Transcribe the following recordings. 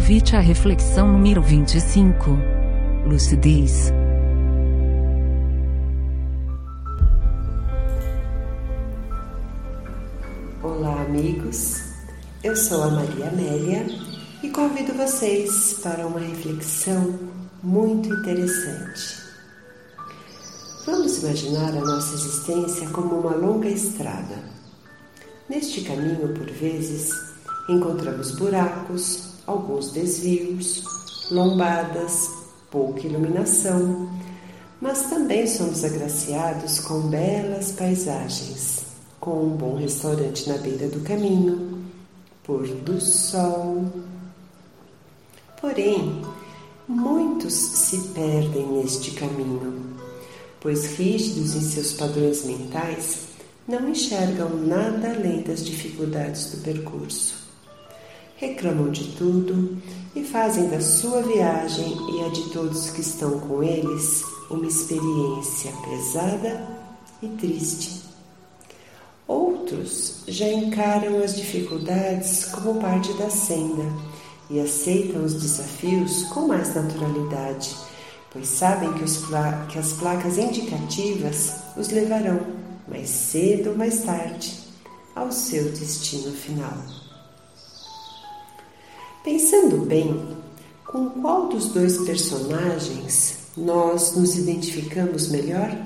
Convite à reflexão número 25. Lucidez. Olá, amigos. Eu sou a Maria Amélia e convido vocês para uma reflexão muito interessante. Vamos imaginar a nossa existência como uma longa estrada. Neste caminho, por vezes, encontramos buracos, alguns desvios, lombadas, pouca iluminação, mas também somos agraciados com belas paisagens, com um bom restaurante na beira do caminho, pôr do sol. Porém, muitos se perdem neste caminho pois rígidos em seus padrões mentais, não enxergam nada além das dificuldades do percurso. Reclamam de tudo e fazem da sua viagem e a de todos que estão com eles uma experiência pesada e triste. Outros já encaram as dificuldades como parte da senda e aceitam os desafios com mais naturalidade pois sabem que, pla que as placas indicativas os levarão, mais cedo ou mais tarde, ao seu destino final. Pensando bem, com qual dos dois personagens nós nos identificamos melhor?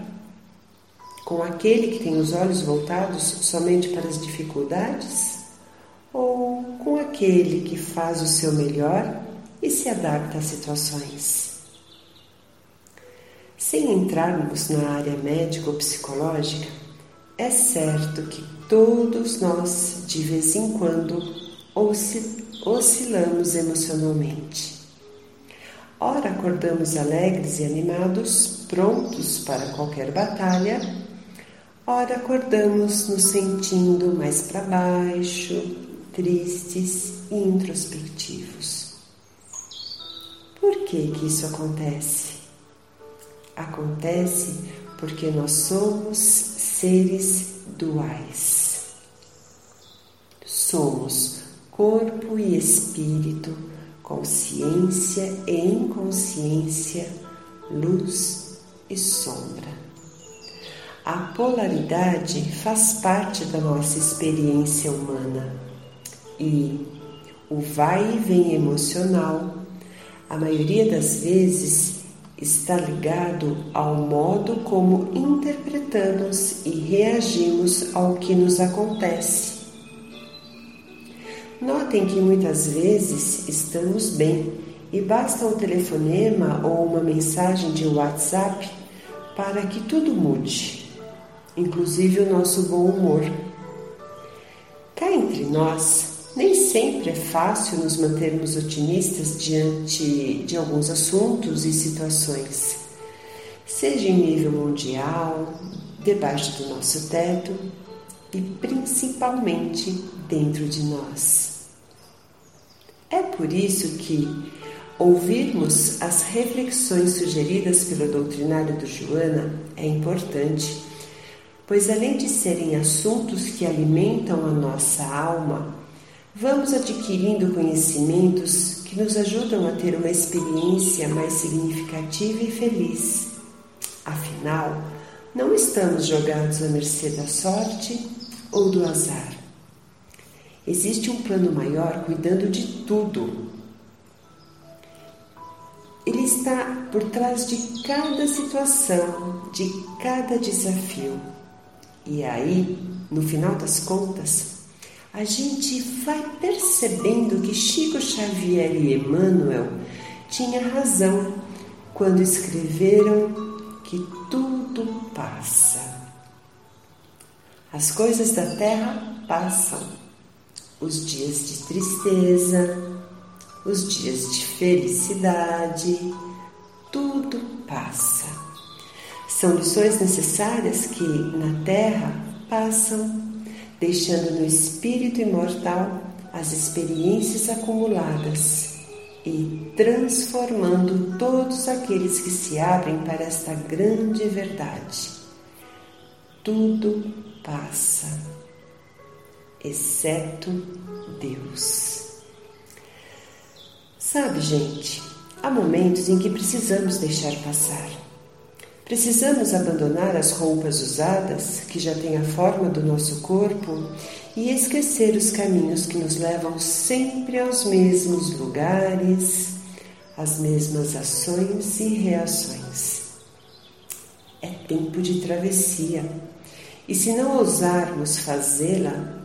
Com aquele que tem os olhos voltados somente para as dificuldades? Ou com aquele que faz o seu melhor e se adapta às situações? Sem entrarmos na área médica ou psicológica, é certo que todos nós, de vez em quando, oscilamos emocionalmente. Ora acordamos alegres e animados, prontos para qualquer batalha, ora acordamos nos sentindo mais para baixo, tristes e introspectivos. Por que que isso acontece? Acontece porque nós somos seres duais. Somos corpo e espírito, consciência e inconsciência, luz e sombra. A polaridade faz parte da nossa experiência humana e o vai e vem emocional, a maioria das vezes, está ligado ao modo como interpretamos e reagimos ao que nos acontece. Notem que muitas vezes estamos bem e basta um telefonema ou uma mensagem de WhatsApp para que tudo mude, inclusive o nosso bom humor. Cá entre nós, nem sempre é fácil nos mantermos otimistas diante de alguns assuntos e situações, seja em nível mundial, debaixo do nosso teto e principalmente dentro de nós. É por isso que ouvirmos as reflexões sugeridas pelo doutrinário do Joana é importante, pois além de serem assuntos que alimentam a nossa alma, vamos adquirindo conhecimentos que nos ajudam a ter uma experiência mais significativa e feliz. Afinal, não estamos jogados à mercê da sorte ou do azar. Existe um plano maior cuidando de tudo. Ele está por trás de cada situação, de cada desafio. E aí, no final das contas, a gente vai percebendo que Chico Xavier e Emmanuel tinham razão quando escreveram que tudo passa. As coisas da terra passam, os dias de tristeza, os dias de felicidade, tudo passa. São lições necessárias que na terra passam deixando no espírito imortal as experiências acumuladas e transformando todos aqueles que se abrem para esta grande verdade. Tudo passa, exceto Deus. Sabe, gente, há momentos em que precisamos deixar passar. Precisamos abandonar as roupas usadas, que já têm a forma do nosso corpo, e esquecer os caminhos que nos levam sempre aos mesmos lugares, às mesmas ações e reações. É tempo de travessia, e se não ousarmos fazê-la,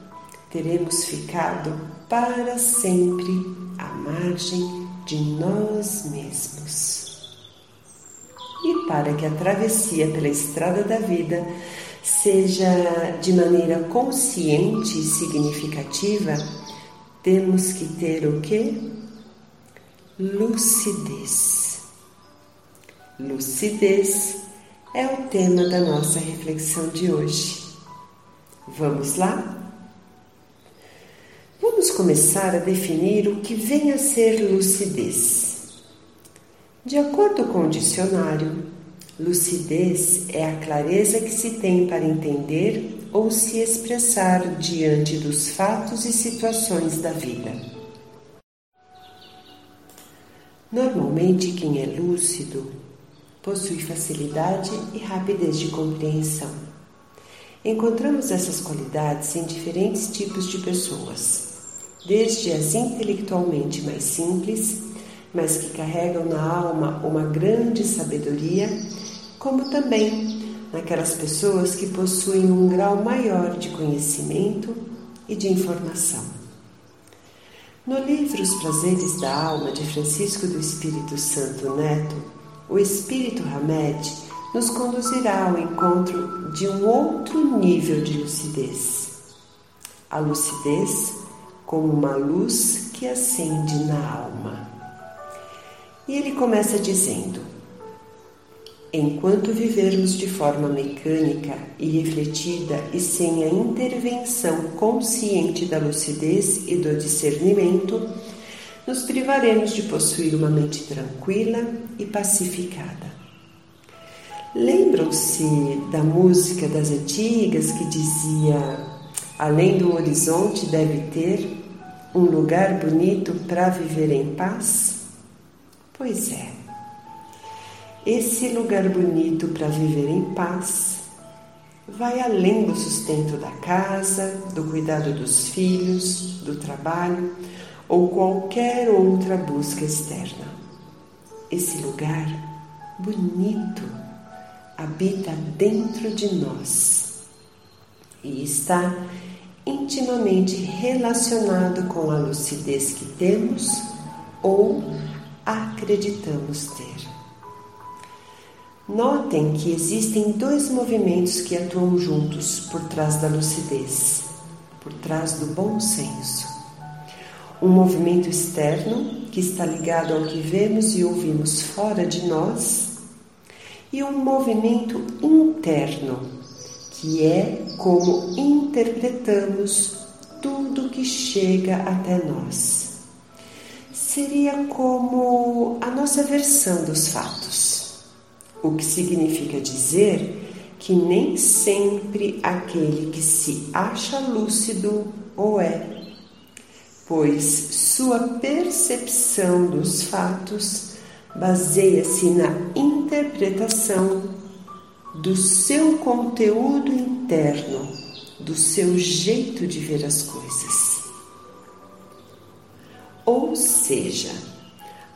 teremos ficado para sempre à margem de nós mesmos. E para que a travessia pela estrada da vida seja de maneira consciente e significativa, temos que ter o que? Lucidez. Lucidez é o tema da nossa reflexão de hoje. Vamos lá? Vamos começar a definir o que vem a ser lucidez. De acordo com o dicionário, lucidez é a clareza que se tem para entender ou se expressar diante dos fatos e situações da vida. Normalmente, quem é lúcido possui facilidade e rapidez de compreensão. Encontramos essas qualidades em diferentes tipos de pessoas, desde as intelectualmente mais simples mas que carregam na alma uma grande sabedoria, como também naquelas pessoas que possuem um grau maior de conhecimento e de informação. No livro Os Prazeres da Alma de Francisco do Espírito Santo Neto, o Espírito Hamed nos conduzirá ao encontro de um outro nível de lucidez. A lucidez como uma luz que acende na alma. E ele começa dizendo: Enquanto vivermos de forma mecânica e refletida e sem a intervenção consciente da lucidez e do discernimento, nos privaremos de possuir uma mente tranquila e pacificada. Lembram-se da música das antigas que dizia: Além do horizonte deve ter um lugar bonito para viver em paz? Pois é. Esse lugar bonito para viver em paz vai além do sustento da casa, do cuidado dos filhos, do trabalho ou qualquer outra busca externa. Esse lugar bonito habita dentro de nós e está intimamente relacionado com a lucidez que temos ou acreditamos ter. Notem que existem dois movimentos que atuam juntos por trás da lucidez, por trás do bom senso. Um movimento externo, que está ligado ao que vemos e ouvimos fora de nós, e um movimento interno, que é como interpretamos tudo que chega até nós. Seria como a nossa versão dos fatos, o que significa dizer que nem sempre aquele que se acha lúcido o é, pois sua percepção dos fatos baseia-se na interpretação do seu conteúdo interno, do seu jeito de ver as coisas. Ou seja,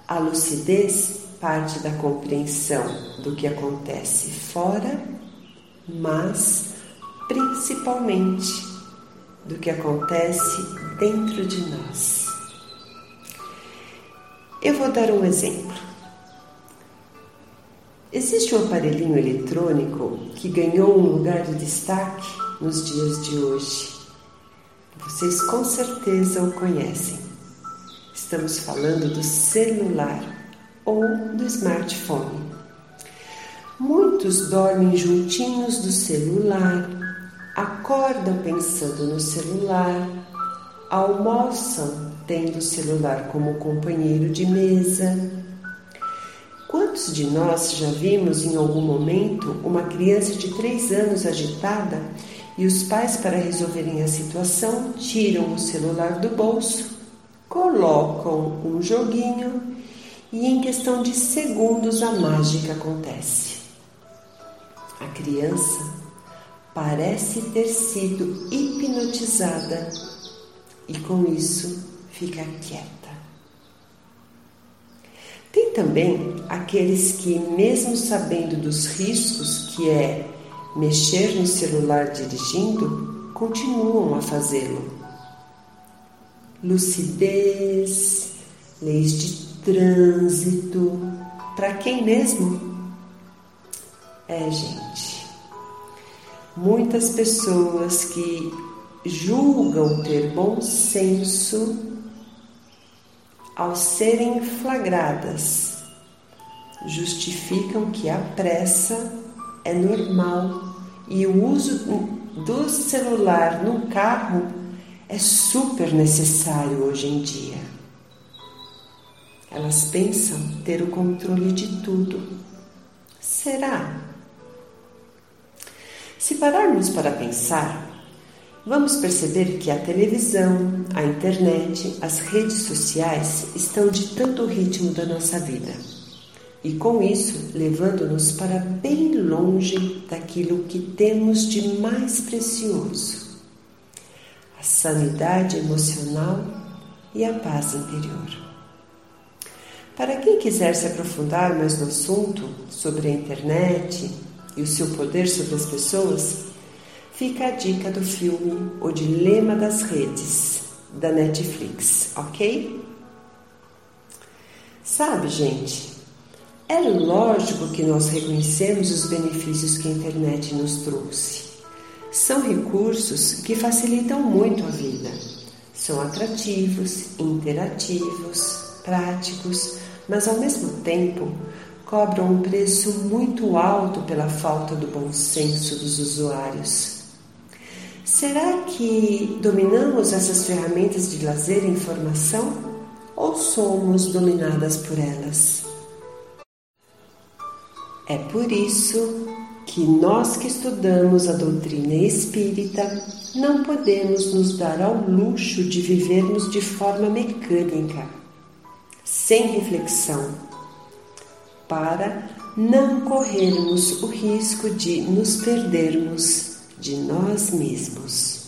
a lucidez parte da compreensão do que acontece fora, mas principalmente do que acontece dentro de nós. Eu vou dar um exemplo. Existe um aparelhinho eletrônico que ganhou um lugar de destaque nos dias de hoje. Vocês com certeza o conhecem. Estamos falando do celular ou do smartphone. Muitos dormem juntinhos do celular, acordam pensando no celular, almoçam tendo o celular como companheiro de mesa. Quantos de nós já vimos em algum momento uma criança de três anos agitada e os pais, para resolverem a situação, tiram o celular do bolso colocam um joguinho e em questão de segundos a mágica acontece. A criança parece ter sido hipnotizada e com isso fica quieta. Tem também aqueles que, mesmo sabendo dos riscos que é mexer no celular dirigindo, continuam a fazê-lo. Lucidez, leis de trânsito, para quem mesmo? É, gente. Muitas pessoas que julgam ter bom senso ao serem flagradas, justificam que a pressa é normal e o uso do celular no carro é super necessário hoje em dia. Elas pensam ter o controle de tudo. Será? Se pararmos para pensar, vamos perceber que a televisão, a internet, as redes sociais estão ditando o ritmo da nossa vida e, com isso, levando-nos para bem longe daquilo que temos de mais precioso: a sanidade emocional e a paz interior. Para quem quiser se aprofundar mais no assunto sobre a internet e o seu poder sobre as pessoas, fica a dica do filme O Dilema das Redes, da Netflix, ok? Sabe, gente, é lógico que nós reconhecemos os benefícios que a internet nos trouxe. São recursos que facilitam muito a vida. São atrativos, interativos, práticos, mas ao mesmo tempo cobram um preço muito alto pela falta do bom senso dos usuários. Será que dominamos essas ferramentas de lazer e informação ou somos dominadas por elas? É por isso que nós que estudamos a doutrina espírita não podemos nos dar ao luxo de vivermos de forma mecânica, sem reflexão, para não corrermos o risco de nos perdermos de nós mesmos.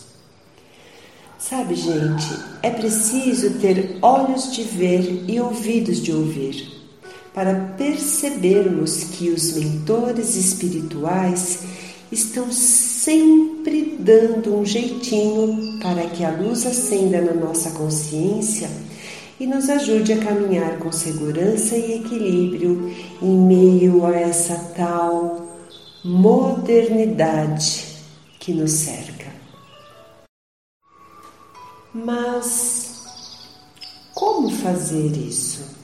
Sabe, gente, é preciso ter olhos de ver e ouvidos de ouvir para percebermos que os mentores espirituais estão sempre dando um jeitinho para que a luz acenda na nossa consciência e nos ajude a caminhar com segurança e equilíbrio em meio a essa tal modernidade que nos cerca. Mas como fazer isso?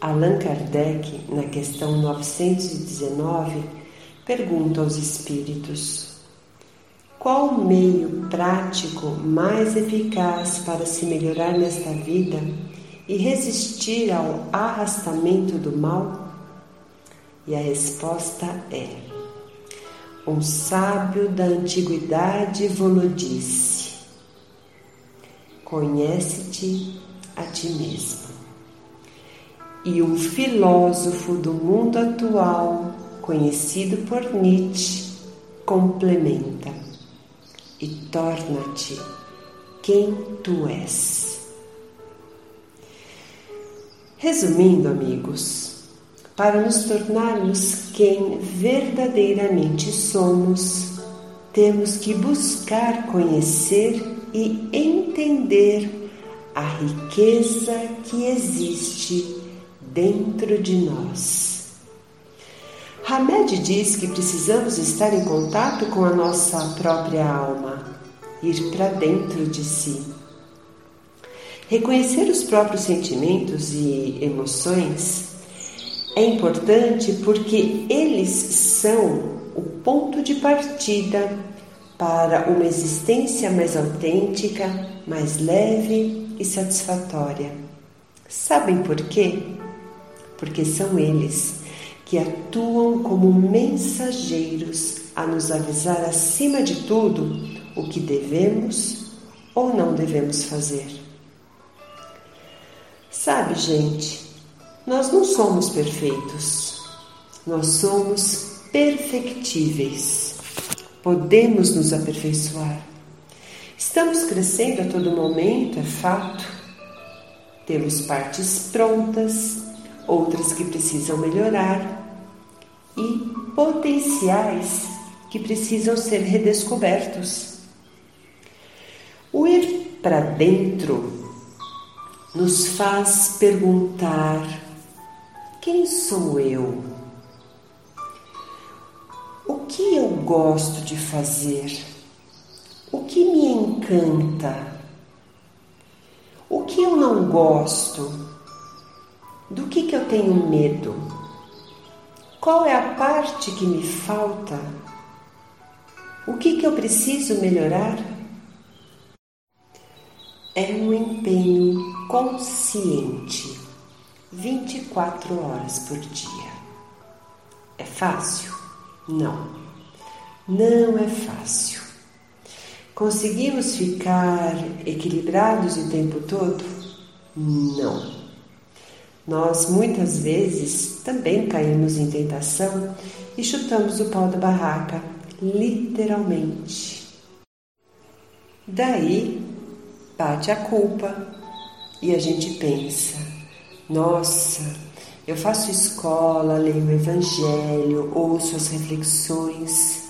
Allan Kardec, na questão 919, pergunta aos espíritos: qual o meio prático mais eficaz para se melhorar nesta vida e resistir ao arrastamento do mal? E a resposta é: um sábio da antiguidade vos disse: Conhece-te a ti mesmo. E um filósofo do mundo atual, conhecido por Nietzsche, complementa: E torna-te quem tu és. Resumindo, amigos, para nos tornarmos quem verdadeiramente somos, temos que buscar conhecer e entender a riqueza que existe dentro de nós. Hamed diz que precisamos estar em contato com a nossa própria alma, ir para dentro de si. Reconhecer os próprios sentimentos e emoções é importante porque eles são o ponto de partida para uma existência mais autêntica, mais leve e satisfatória. Sabem por quê? Porque são eles que atuam como mensageiros a nos avisar acima de tudo o que devemos ou não devemos fazer. Sabe, gente, nós não somos perfeitos, nós somos perfectíveis. Podemos nos aperfeiçoar. Estamos crescendo a todo momento, é fato. Temos partes prontas, outras que precisam melhorar e potenciais que precisam ser redescobertos. O ir para dentro nos faz perguntar: quem sou eu? O que eu gosto de fazer? O que me encanta? O que eu não gosto? Do que, que eu tenho medo? Qual é a parte que me falta? O que, que eu preciso melhorar? É um empenho consciente, 24 horas por dia. É fácil? Não, não é fácil. Conseguimos ficar equilibrados o tempo todo? Não. Nós muitas vezes também caímos em tentação e chutamos o pau da barraca, literalmente. Daí bate a culpa e a gente pensa: nossa, eu faço escola, leio o Evangelho, ouço as reflexões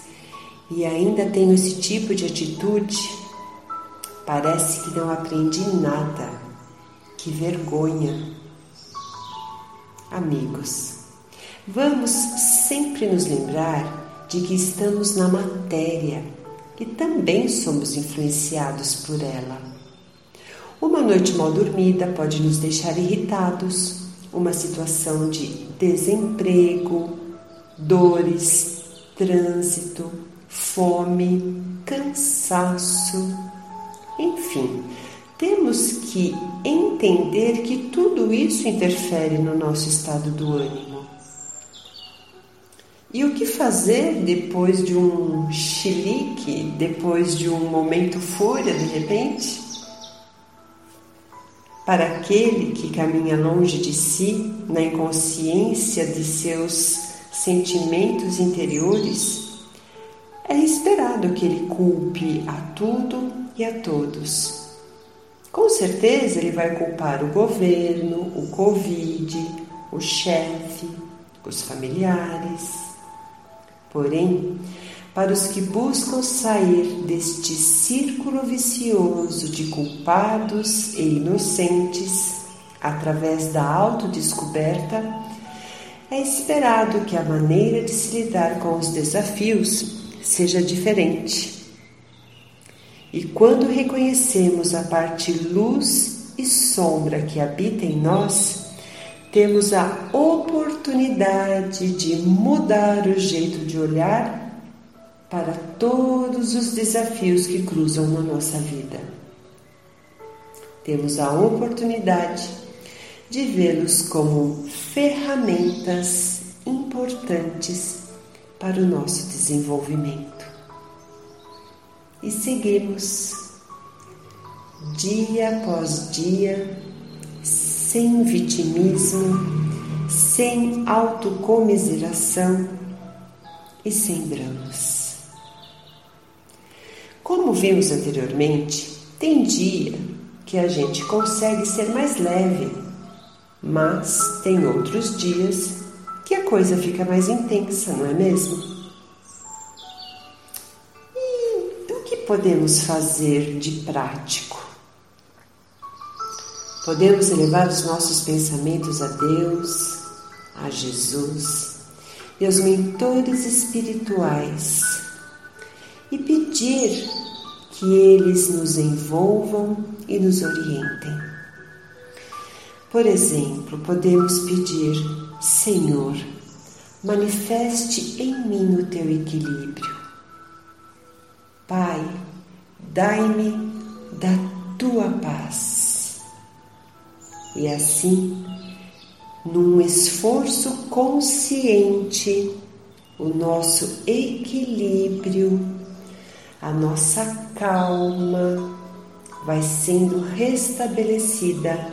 e ainda tenho esse tipo de atitude, parece que não aprendi nada. Que vergonha. Amigos, vamos sempre nos lembrar de que estamos na matéria e também somos influenciados por ela. Uma noite mal dormida pode nos deixar irritados, uma situação de desemprego, dores, trânsito, fome, cansaço, enfim, temos que entender que tudo isso interfere no nosso estado do ânimo. E o que fazer depois de um chilique, depois de um momento fúria de repente? Para aquele que caminha longe de si, na inconsciência de seus sentimentos interiores, é esperado que ele culpe a tudo e a todos. Com certeza ele vai culpar o governo, o Covid, o chefe, os familiares. Porém, para os que buscam sair deste círculo vicioso de culpados e inocentes através da autodescoberta, é esperado que a maneira de se lidar com os desafios seja diferente. E quando reconhecemos a parte luz e sombra que habita em nós, temos a oportunidade de mudar o jeito de olhar para todos os desafios que cruzam na nossa vida. Temos a oportunidade de vê-los como ferramentas importantes para o nosso desenvolvimento. E seguimos dia após dia, sem vitimismo, sem autocomiseração e sem dramas. Como vimos anteriormente, tem dia que a gente consegue ser mais leve, mas tem outros dias que a coisa fica mais intensa, não é mesmo? Podemos fazer de prático? Podemos elevar os nossos pensamentos a Deus, a Jesus e aos mentores espirituais e pedir que eles nos envolvam e nos orientem. Por exemplo, podemos pedir Senhor, manifeste em mim o teu equilíbrio. Pai, dai-me da tua paz. E assim, num esforço consciente, o nosso equilíbrio, a nossa calma, vai sendo restabelecida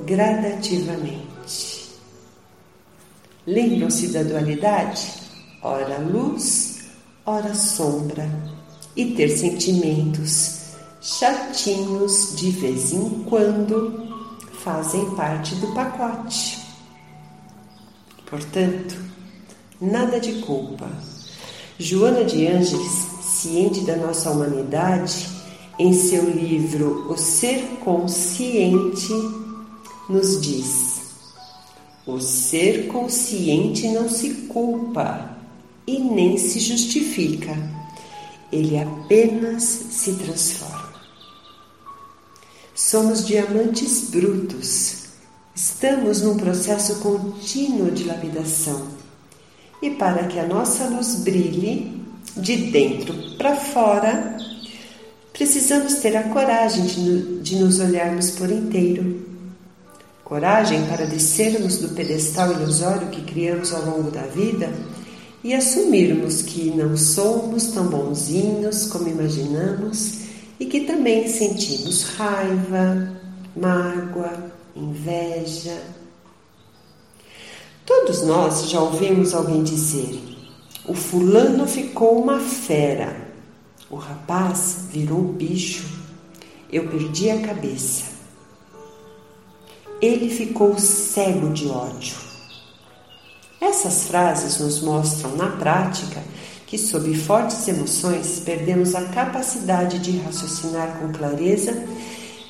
gradativamente. Lembram-se da dualidade? Ora luz, ora sombra, e ter sentimentos chatinhos de vez em quando fazem parte do pacote. Portanto, nada de culpa. Joana de Ângeles, ciente da nossa humanidade, em seu livro O Ser Consciente, nos diz: o ser consciente não se culpa e nem se justifica, ele apenas se transforma. Somos diamantes brutos, estamos num processo contínuo de lapidação. E para que a nossa luz brilhe de dentro para fora, precisamos ter a coragem de, de nos olharmos por inteiro coragem para descermos do pedestal ilusório que criamos ao longo da vida e assumirmos que não somos tão bonzinhos como imaginamos e que também sentimos raiva, mágoa, inveja. Todos nós já ouvimos alguém dizer: o fulano ficou uma fera, o rapaz virou bicho, eu perdi a cabeça ele ficou cego de ódio. Essas frases nos mostram na prática que, sob fortes emoções, perdemos a capacidade de raciocinar com clareza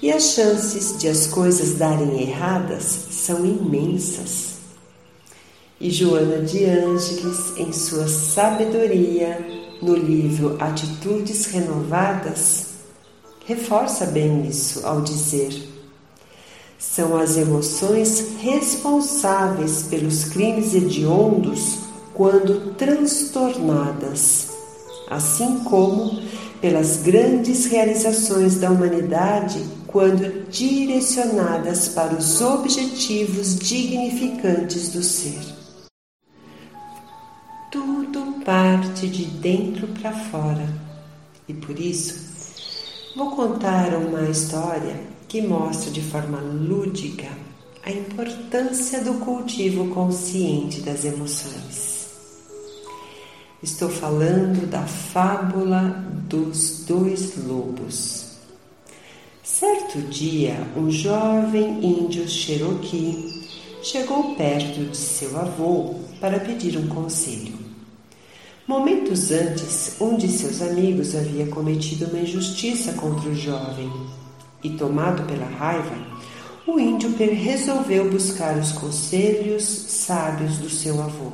e as chances de as coisas darem erradas são imensas. E Joana de Ângeles, em sua sabedoria, no livro Atitudes Renovadas, reforça bem isso ao dizer são as emoções responsáveis pelos crimes hediondos quando transtornadas, assim como pelas grandes realizações da humanidade quando direcionadas para os objetivos dignificantes do ser. Tudo parte de dentro para fora e por isso vou contar uma história que mostra de forma lúdica a importância do cultivo consciente das emoções. Estou falando da fábula dos dois lobos. Certo dia, um jovem índio Cherokee chegou perto de seu avô para pedir um conselho. Momentos antes, um de seus amigos havia cometido uma injustiça contra o jovem e tomado pela raiva, o índio resolveu buscar os conselhos sábios do seu avô.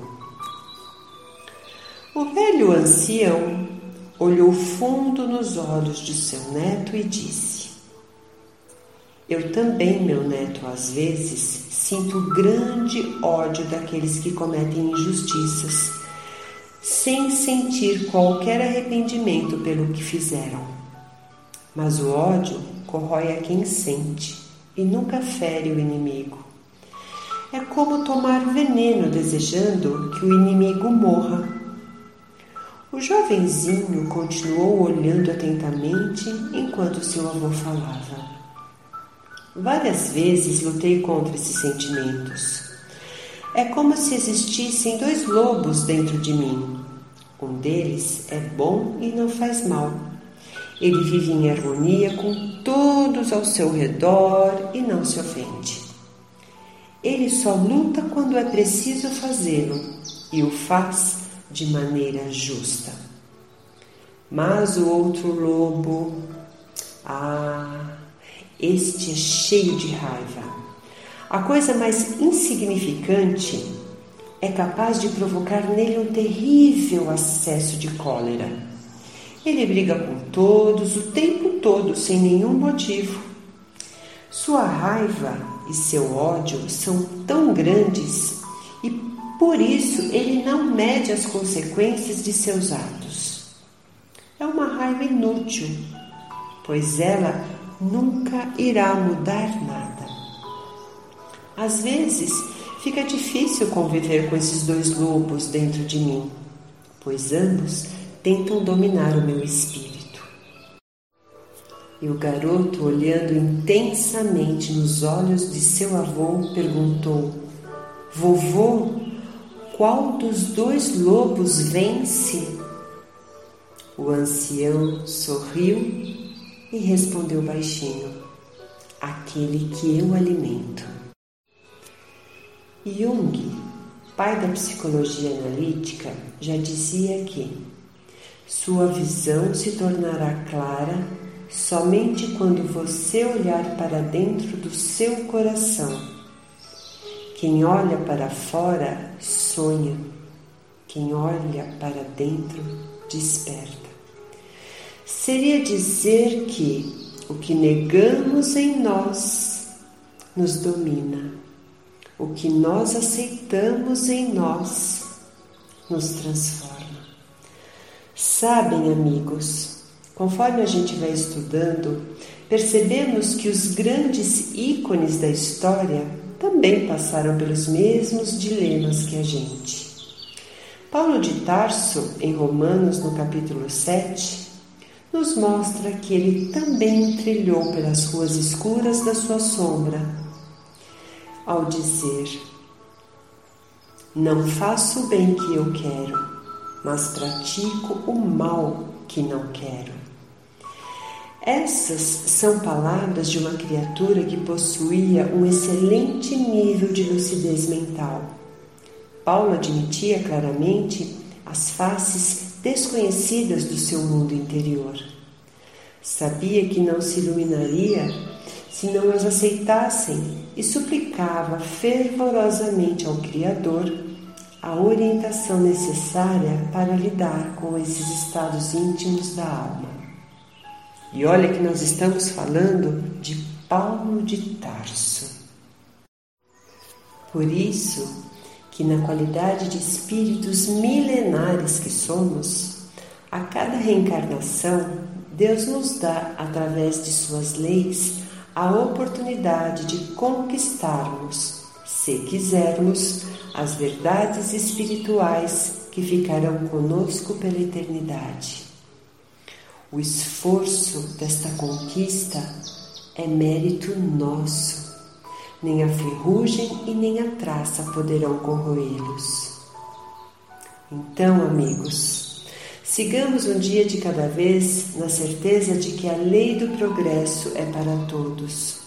O velho ancião olhou fundo nos olhos de seu neto e disse: Eu também, meu neto, às vezes sinto grande ódio daqueles que cometem injustiças, sem sentir qualquer arrependimento pelo que fizeram. Mas o ódio corrói a quem sente e nunca fere o inimigo. É como tomar veneno desejando que o inimigo morra. O jovenzinho continuou olhando atentamente enquanto seu avô falava. Várias vezes lutei contra esses sentimentos. É como se existissem dois lobos dentro de mim. Um deles é bom e não faz mal ele vive em harmonia com todos ao seu redor e não se ofende. Ele só luta quando é preciso fazê-lo e o faz de maneira justa. Mas o outro lobo, ah, este é cheio de raiva. A coisa mais insignificante é capaz de provocar nele um terrível acesso de cólera. Ele briga com todos o tempo todo, sem nenhum motivo. Sua raiva e seu ódio são tão grandes e por isso ele não mede as consequências de seus atos. É uma raiva inútil, pois ela nunca irá mudar nada. Às vezes fica difícil conviver com esses dois lobos dentro de mim, pois ambos tentam dominar o meu espírito. E o garoto, olhando intensamente nos olhos de seu avô, perguntou: Vovô, qual dos dois lobos vence? O ancião sorriu e respondeu baixinho: Aquele que eu alimento. Jung, pai da psicologia analítica, já dizia que sua visão se tornará clara somente quando você olhar para dentro do seu coração. Quem olha para fora sonha, quem olha para dentro desperta. Seria dizer que o que negamos em nós nos domina, o que nós aceitamos em nós nos transforma. Sabem, amigos, Conforme a gente vai estudando, percebemos que os grandes ícones da história também passaram pelos mesmos dilemas que a gente. Paulo de Tarso, em Romanos, no capítulo 7, nos mostra que ele também trilhou pelas ruas escuras da sua sombra, ao dizer: Não faço o bem que eu quero, mas pratico o mal que não quero. Essas são palavras de uma criatura que possuía um excelente nível de lucidez mental. Paulo admitia claramente as faces desconhecidas do seu mundo interior. Sabia que não se iluminaria se não as aceitassem e suplicava fervorosamente ao Criador a orientação necessária para lidar com esses estados íntimos da alma. E olha que nós estamos falando de Paulo de Tarso. Por isso que na qualidade de espíritos milenares que somos, a cada reencarnação Deus nos dá, através de suas leis, a oportunidade de conquistarmos, se quisermos, as verdades espirituais que ficarão conosco pela eternidade. O esforço desta conquista é mérito nosso. Nem a ferrugem e nem a traça poderão corroê-los. Então, amigos, sigamos um dia de cada vez na certeza de que a lei do progresso é para todos.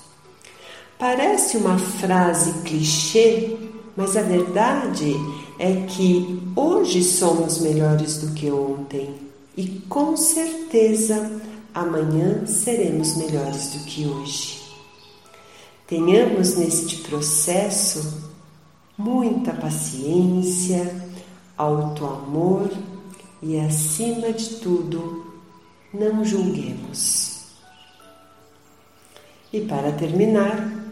Parece uma frase clichê, mas a verdade é que hoje somos melhores do que ontem e com certeza amanhã seremos melhores do que hoje. Tenhamos neste processo muita paciência, auto-amor e, acima de tudo, não julguemos. E para terminar,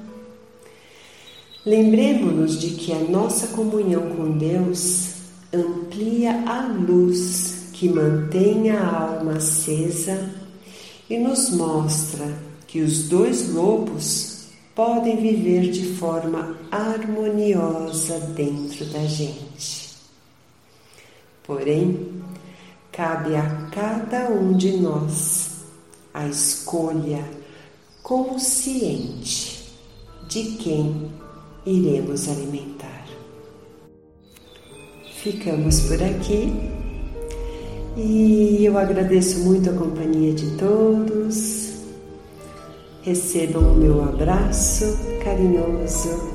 lembremos-nos de que a nossa comunhão com Deus amplia a luz que mantém a alma acesa e nos mostra que os dois lobos podem viver de forma harmoniosa dentro da gente. Porém, cabe a cada um de nós a escolha consciente de quem iremos alimentar. Ficamos por aqui e eu agradeço muito a companhia de todos. Recebam o meu abraço carinhoso.